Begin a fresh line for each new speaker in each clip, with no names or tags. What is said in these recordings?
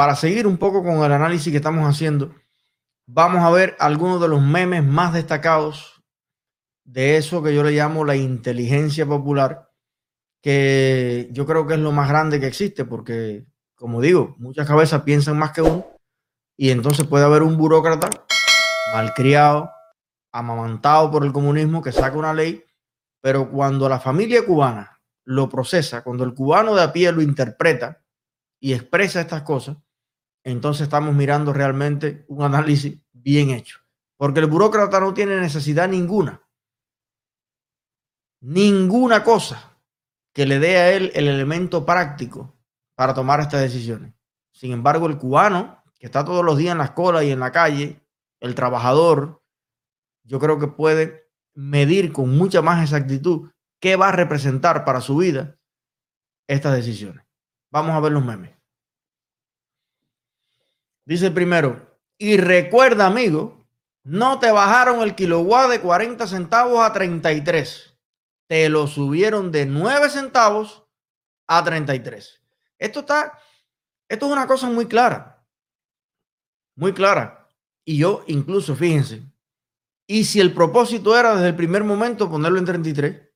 para seguir un poco con el análisis que estamos haciendo, vamos a ver algunos de los memes más destacados de eso que yo le llamo la inteligencia popular, que yo creo que es lo más grande que existe, porque, como digo, muchas cabezas piensan más que uno, y entonces puede haber un burócrata malcriado, amamantado por el comunismo, que saca una ley, pero cuando la familia cubana lo procesa, cuando el cubano de a pie lo interpreta y expresa estas cosas, entonces estamos mirando realmente un análisis bien hecho. Porque el burócrata no tiene necesidad ninguna, ninguna cosa que le dé a él el elemento práctico para tomar estas decisiones. Sin embargo, el cubano, que está todos los días en la escuela y en la calle, el trabajador, yo creo que puede medir con mucha más exactitud qué va a representar para su vida estas decisiones. Vamos a ver los memes. Dice primero, y recuerda, amigo, no te bajaron el kilowatt de 40 centavos a 33. Te lo subieron de 9 centavos a 33. Esto está, esto es una cosa muy clara. Muy clara. Y yo incluso, fíjense, y si el propósito era desde el primer momento ponerlo en 33,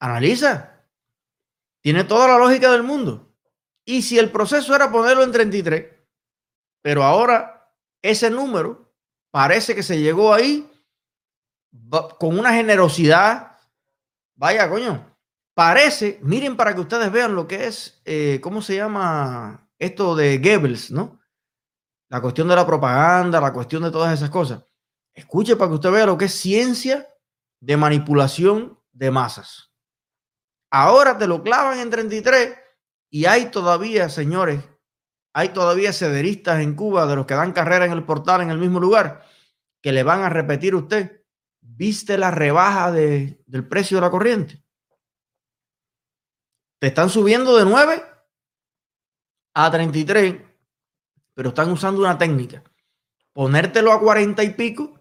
analiza. Tiene toda la lógica del mundo. Y si el proceso era ponerlo en 33, pero ahora ese número parece que se llegó ahí con una generosidad. Vaya, coño. Parece, miren para que ustedes vean lo que es, eh, ¿cómo se llama esto de Goebbels, no? La cuestión de la propaganda, la cuestión de todas esas cosas. Escuche para que usted vea lo que es ciencia de manipulación de masas. Ahora te lo clavan en 33 y hay todavía, señores, hay todavía cederistas en Cuba de los que dan carrera en el portal en el mismo lugar que le van a repetir a usted, ¿viste la rebaja de, del precio de la corriente? Te están subiendo de 9 a 33, pero están usando una técnica. Ponértelo a 40 y pico,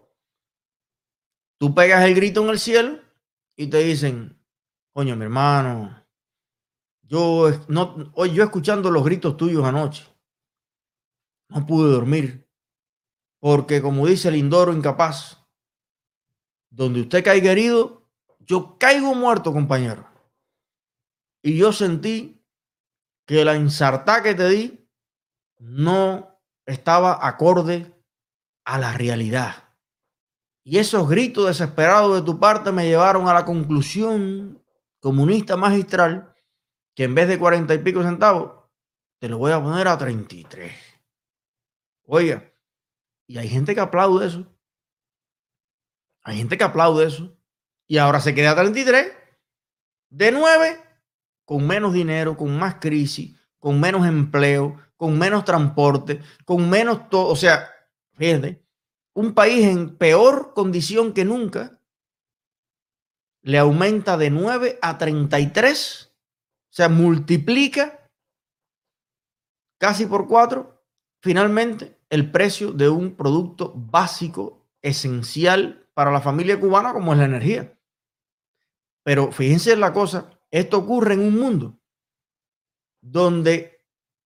tú pegas el grito en el cielo y te dicen, coño, mi hermano, yo, no, hoy yo escuchando los gritos tuyos anoche, no pude dormir, porque como dice el Indoro incapaz, donde usted caiga herido, yo caigo muerto, compañero. Y yo sentí que la ensartá que te di no estaba acorde a la realidad. Y esos gritos desesperados de tu parte me llevaron a la conclusión comunista magistral que en vez de cuarenta y pico centavos, te lo voy a poner a 33. Oiga, y hay gente que aplaude eso. Hay gente que aplaude eso. Y ahora se queda a 33. De 9, con menos dinero, con más crisis, con menos empleo, con menos transporte, con menos todo. O sea, fíjate, un país en peor condición que nunca le aumenta de 9 a 33 o sea, multiplica casi por cuatro, finalmente, el precio de un producto básico, esencial para la familia cubana, como es la energía. Pero fíjense en la cosa, esto ocurre en un mundo donde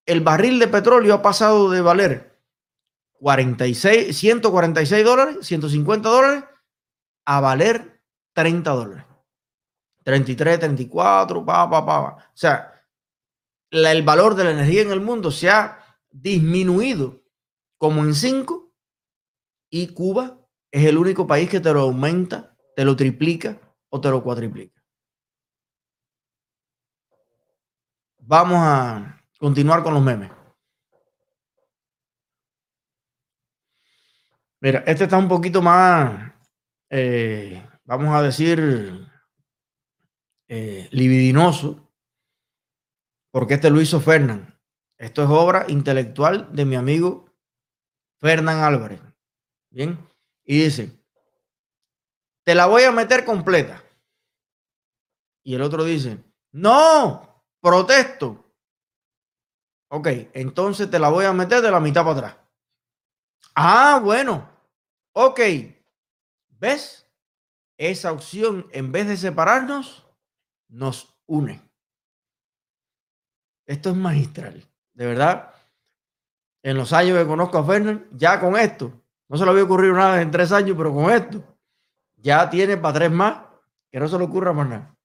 el barril de petróleo ha pasado de valer 46, 146 dólares, 150 dólares, a valer 30 dólares. 33, 34, pa, pa, pa. O sea, el valor de la energía en el mundo se ha disminuido como en 5 y Cuba es el único país que te lo aumenta, te lo triplica o te lo cuatriplica. Vamos a continuar con los memes. Mira, este está un poquito más, eh, vamos a decir, eh, libidinoso, porque este lo hizo Fernán. Esto es obra intelectual de mi amigo Fernán Álvarez. Bien, y dice, te la voy a meter completa. Y el otro dice, no, protesto. Ok, entonces te la voy a meter de la mitad para atrás. Ah, bueno. Ok. ¿Ves? Esa opción, en vez de separarnos, nos une. Esto es magistral. De verdad, en los años que conozco a Fernández, ya con esto, no se le había ocurrido nada en tres años, pero con esto, ya tiene para tres más, que no se le ocurra más nada.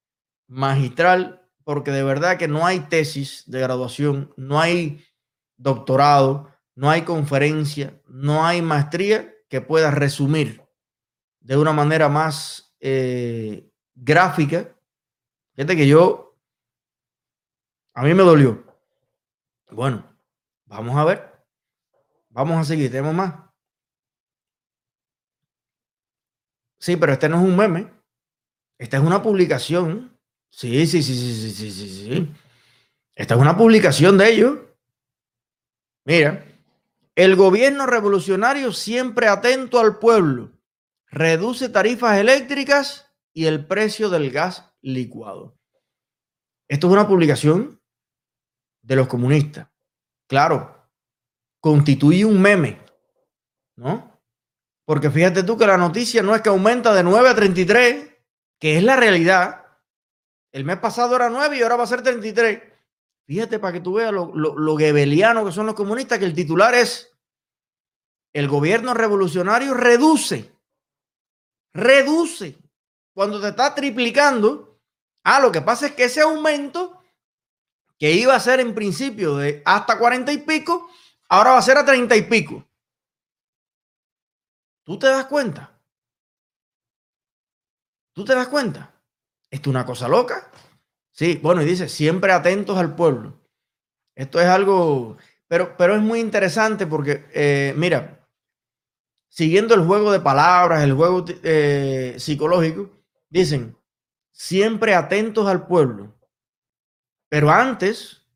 Magistral, porque de verdad que no hay tesis de graduación, no hay doctorado, no hay conferencia, no hay maestría que pueda resumir de una manera más eh, gráfica. Fíjate que yo, a mí me dolió. Bueno, vamos a ver. Vamos a seguir, tenemos más. Sí, pero este no es un meme. Esta es una publicación. Sí, sí, sí, sí, sí, sí, sí, sí. Esta es una publicación de ellos. Mira, el gobierno revolucionario siempre atento al pueblo. Reduce tarifas eléctricas y el precio del gas licuado. Esto es una publicación de los comunistas. Claro, constituye un meme, ¿no? Porque fíjate tú que la noticia no es que aumenta de 9 a 33, que es la realidad. El mes pasado era 9 y ahora va a ser 33. Fíjate para que tú veas lo, lo, gebeliano que son los comunistas, que el titular es el gobierno revolucionario reduce, reduce. Cuando te está triplicando, ah, lo que pasa es que ese aumento que iba a ser en principio de hasta 40 y pico, ahora va a ser a 30 y pico. ¿Tú te das cuenta? ¿Tú te das cuenta? Esto es una cosa loca. Sí, bueno, y dice, siempre atentos al pueblo. Esto es algo, pero, pero es muy interesante porque, eh, mira, siguiendo el juego de palabras, el juego eh, psicológico, dicen, siempre atentos al pueblo. Pero antes,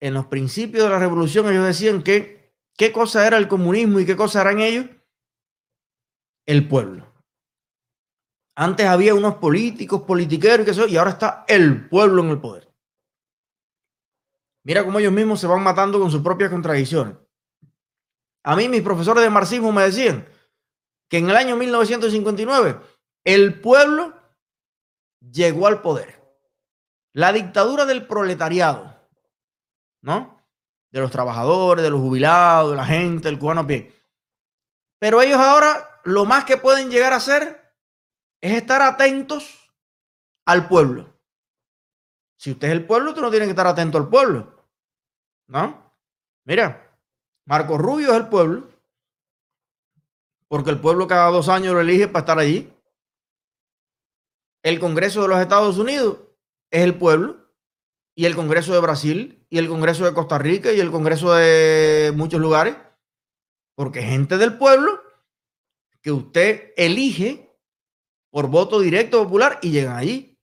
en los principios de la revolución, ellos decían que qué cosa era el comunismo y qué cosa eran ellos. El pueblo. Antes había unos políticos, politiqueros y, eso, y ahora está el pueblo en el poder. Mira cómo ellos mismos se van matando con sus propias contradicciones. A mí mis profesores de marxismo me decían que en el año 1959 el pueblo llegó al poder. La dictadura del proletariado, ¿no? De los trabajadores, de los jubilados, de la gente, del cubano pie. Pero ellos ahora lo más que pueden llegar a hacer es estar atentos al pueblo. Si usted es el pueblo, usted no tiene que estar atento al pueblo. ¿No? Mira, Marco Rubio es el pueblo, porque el pueblo cada dos años lo elige para estar allí. El Congreso de los Estados Unidos es el pueblo, y el Congreso de Brasil, y el Congreso de Costa Rica, y el Congreso de muchos lugares, porque gente del pueblo que usted elige por voto directo popular y llegan allí.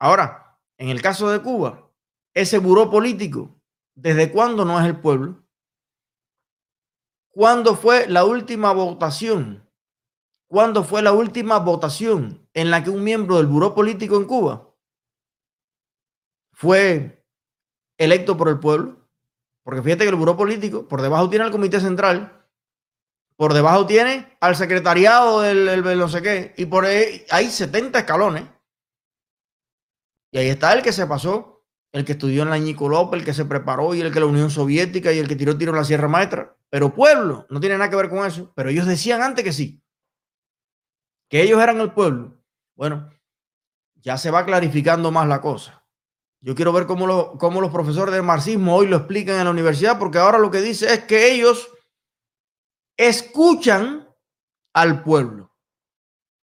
Ahora, en el caso de Cuba, ese buró político, ¿desde cuándo no es el pueblo? ¿Cuándo fue la última votación? ¿Cuándo fue la última votación en la que un miembro del buró político en Cuba fue electo por el pueblo? Porque fíjate que el buró político por debajo tiene el comité central por debajo tiene al secretariado del, no sé qué. Y por ahí hay 70 escalones. Y ahí está el que se pasó, el que estudió en la Ñico López, el que se preparó y el que la Unión Soviética y el que tiró tiro en la Sierra Maestra. Pero pueblo, no tiene nada que ver con eso. Pero ellos decían antes que sí. Que ellos eran el pueblo. Bueno, ya se va clarificando más la cosa. Yo quiero ver cómo, cómo los profesores de marxismo hoy lo explican en la universidad, porque ahora lo que dice es que ellos escuchan al pueblo.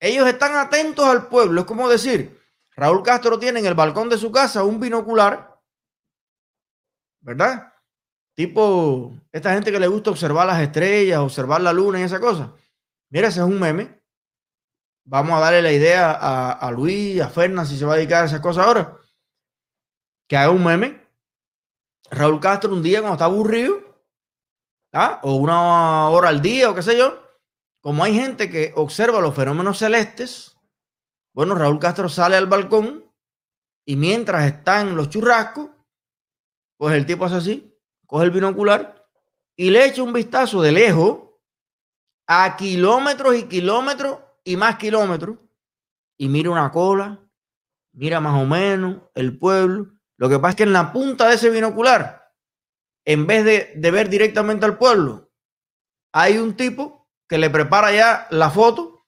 Ellos están atentos al pueblo. Es como decir, Raúl Castro tiene en el balcón de su casa un binocular, ¿verdad? Tipo, esta gente que le gusta observar las estrellas, observar la luna y esa cosa. Mira, ese es un meme. Vamos a darle la idea a, Luis, a Fernández, si se va a dedicar a esas cosas ahora. Que haga un meme. Raúl Castro un día cuando está aburrido, ¿ah? o una hora al día o qué sé yo, como hay gente que observa los fenómenos celestes, bueno, Raúl Castro sale al balcón y mientras están los churrascos, pues el tipo hace así, coge el binocular y le echa un vistazo de lejos a kilómetros y kilómetros y más kilómetros y mira una cola, mira más o menos el pueblo Lo que pasa es que en la punta de ese binocular, en vez de, de ver directamente al pueblo, hay un tipo que le prepara ya la foto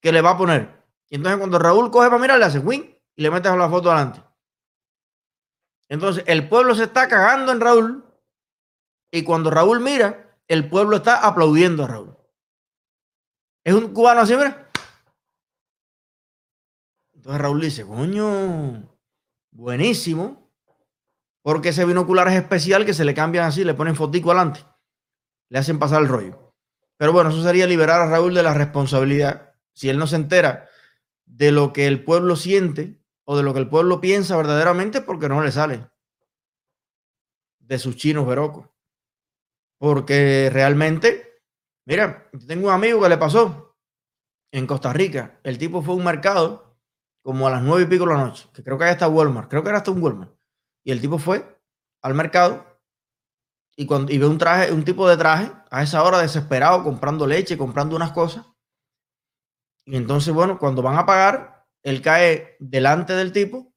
que le va a poner. Y entonces cuando Raúl coge para mirar, le hace win y le metes la foto adelante. Entonces el pueblo se está cagando en Raúl y cuando Raúl mira, el pueblo está aplaudiendo a Raúl. Es un cubano así, mira. Entonces Raúl dice, coño, buenísimo, porque ese binocular es especial que se le cambian así, le ponen fotico adelante, le hacen pasar el rollo. Pero bueno, eso sería liberar a Raúl de la responsabilidad. Si él no se entera de lo que el pueblo siente o de lo que el pueblo piensa verdaderamente, porque no le sale de sus chinos verocos. Porque realmente, mira, tengo un amigo que le pasó en Costa Rica. El tipo fue a un mercado como a las nueve y pico de la noche, que creo que ahí está Walmart, creo que era hasta un Walmart. Y el tipo fue al mercado y, cuando, y ve un traje, un tipo de traje a esa hora desesperado, comprando leche, comprando unas cosas. Y entonces, bueno, cuando van a pagar, él cae delante del tipo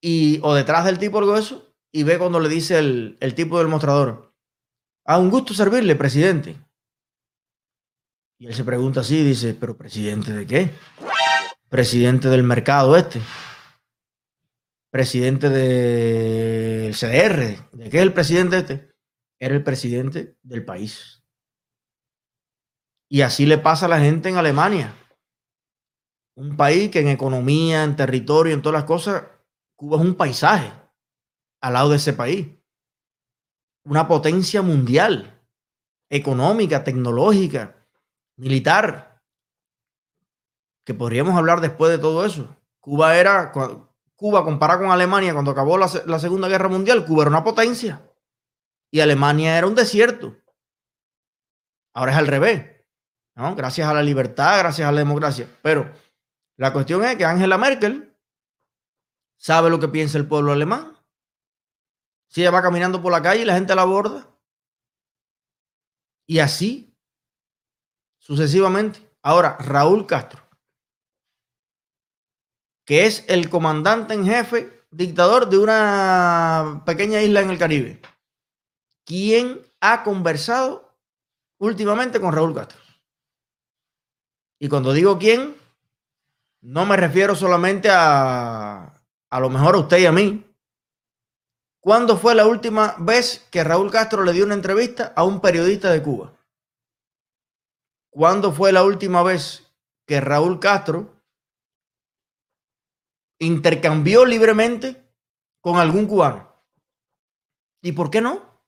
y, o detrás del tipo, algo eso, y ve cuando le dice el, el tipo del mostrador, a ah, un gusto servirle, presidente. Y él se pregunta así, dice, pero presidente de qué? Presidente del mercado este, presidente del CDR. ¿De qué es el presidente este? Era el presidente del país. Y así le pasa a la gente en Alemania. Un país que en economía, en territorio, en todas las cosas, Cuba es un paisaje al lado de ese país. Una potencia mundial, económica, tecnológica, militar que podríamos hablar después de todo eso. Cuba era, Cuba comparada con Alemania, cuando acabó la, Segunda Guerra Mundial, Cuba era una potencia y Alemania era un desierto. Ahora es al revés. Gracias a la libertad, gracias a la democracia. Pero la cuestión es que Angela Merkel sabe lo que piensa el pueblo alemán. Si ella va caminando por la calle y la gente la aborda. Y así, sucesivamente. Ahora, Raúl Castro que es el comandante en jefe, dictador de una pequeña isla en el Caribe. ¿Quién ha conversado últimamente con Raúl Castro? Y cuando digo quién, no me refiero solamente a, a lo mejor a usted y a mí. ¿Cuándo fue la última vez que Raúl Castro le dio una entrevista a un periodista de Cuba? ¿Cuándo fue la última vez que Raúl Castro intercambió libremente con algún cubano. ¿Y por qué no?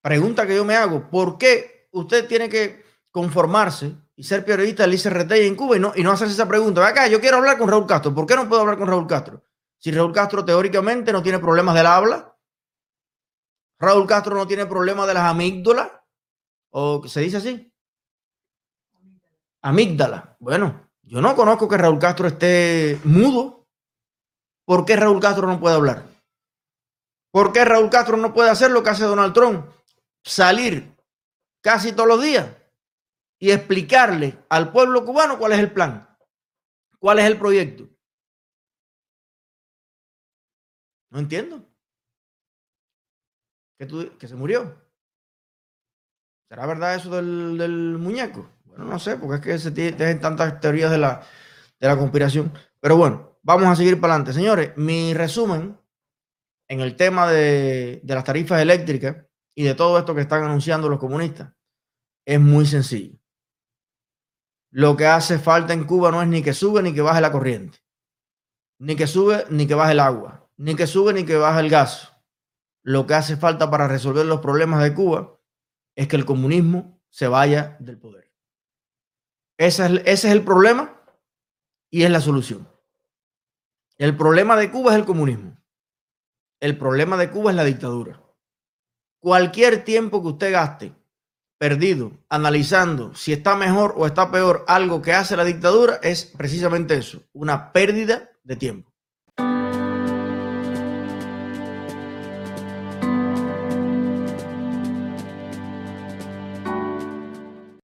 Pregunta que yo me hago, ¿por qué usted tiene que conformarse y ser periodista del ICRT en Cuba y no, y no hacerse esa pregunta? Acá, yo quiero hablar con Raúl Castro. ¿Por qué no puedo hablar con Raúl Castro? Si Raúl Castro teóricamente no tiene problemas del habla, Raúl Castro no tiene problemas de las amígdalas, o se dice así. Amígdala. Bueno, yo no conozco que Raúl Castro esté mudo. ¿Por qué Raúl Castro no puede hablar? ¿Por qué Raúl Castro no puede hacer lo que hace Donald Trump? Salir casi todos los días y explicarle al pueblo cubano cuál es el plan, cuál es el proyecto. No entiendo. Que, que se murió. ¿Será verdad eso del, del muñeco? Bueno, no sé, porque es que se tienen tantas teorías de la, de la conspiración. Pero bueno, vamos a seguir para adelante. Señores, mi resumen en el tema de, de las tarifas eléctricas y de todo esto que están anunciando los comunistas es muy sencillo. Lo que hace falta en Cuba no es ni que sube ni que baje la corriente, ni que sube ni que baje el agua, ni que sube ni que baje el gas. Lo que hace falta para resolver los problemas de Cuba es que el comunismo se vaya del poder. Ese es, el problema y es la solución. El problema de Cuba es el comunismo. El problema de Cuba es la dictadura. Cualquier tiempo que usted gaste perdido analizando si está mejor o está peor algo que hace la dictadura es precisamente eso, una pérdida de tiempo.